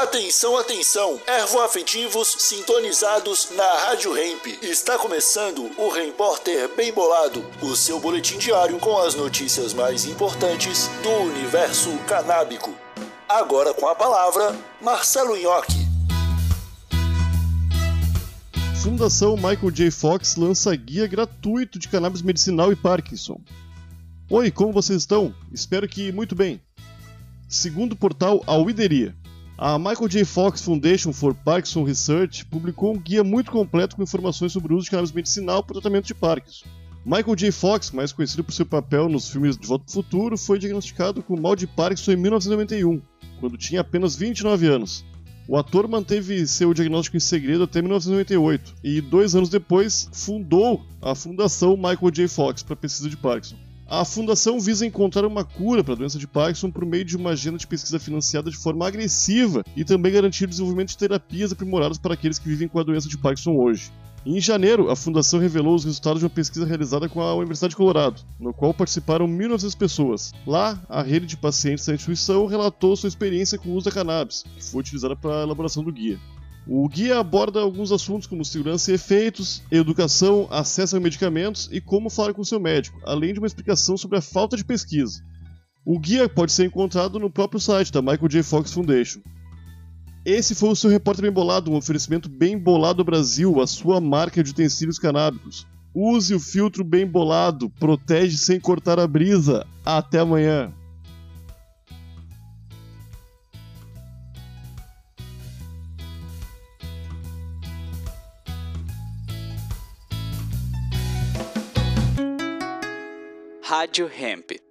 Atenção, atenção, ervoafetivos sintonizados na Rádio Hemp. Está começando o Repórter Bem Bolado, o seu boletim diário com as notícias mais importantes do universo canábico. Agora com a palavra, Marcelo Nhoque. Fundação Michael J. Fox lança guia gratuito de cannabis medicinal e Parkinson. Oi, como vocês estão? Espero que muito bem. Segundo o portal Alwideria, a Michael J. Fox Foundation for Parkinson Research publicou um guia muito completo com informações sobre o uso de cannabis medicinal para o tratamento de Parkinson. Michael J. Fox, mais conhecido por seu papel nos filmes De Volta para o Futuro, foi diagnosticado com mal de Parkinson em 1991, quando tinha apenas 29 anos. O ator manteve seu diagnóstico em segredo até 1998 e, dois anos depois, fundou a Fundação Michael J. Fox para pesquisa de Parkinson. A fundação visa encontrar uma cura para a doença de Parkinson por meio de uma agenda de pesquisa financiada de forma agressiva e também garantir o desenvolvimento de terapias aprimoradas para aqueles que vivem com a doença de Parkinson hoje. Em janeiro, a fundação revelou os resultados de uma pesquisa realizada com a Universidade de Colorado, no qual participaram 1.900 pessoas. Lá, a rede de pacientes da instituição relatou sua experiência com o uso da cannabis, que foi utilizada para a elaboração do guia. O guia aborda alguns assuntos como segurança e efeitos, educação, acesso a medicamentos e como falar com seu médico, além de uma explicação sobre a falta de pesquisa. O guia pode ser encontrado no próprio site da Michael J. Fox Foundation. Esse foi o seu repórter bem bolado, um oferecimento bem bolado Brasil, a sua marca de utensílios canábicos. Use o filtro bem bolado, protege sem cortar a brisa. Até amanhã. Rádio Hemp.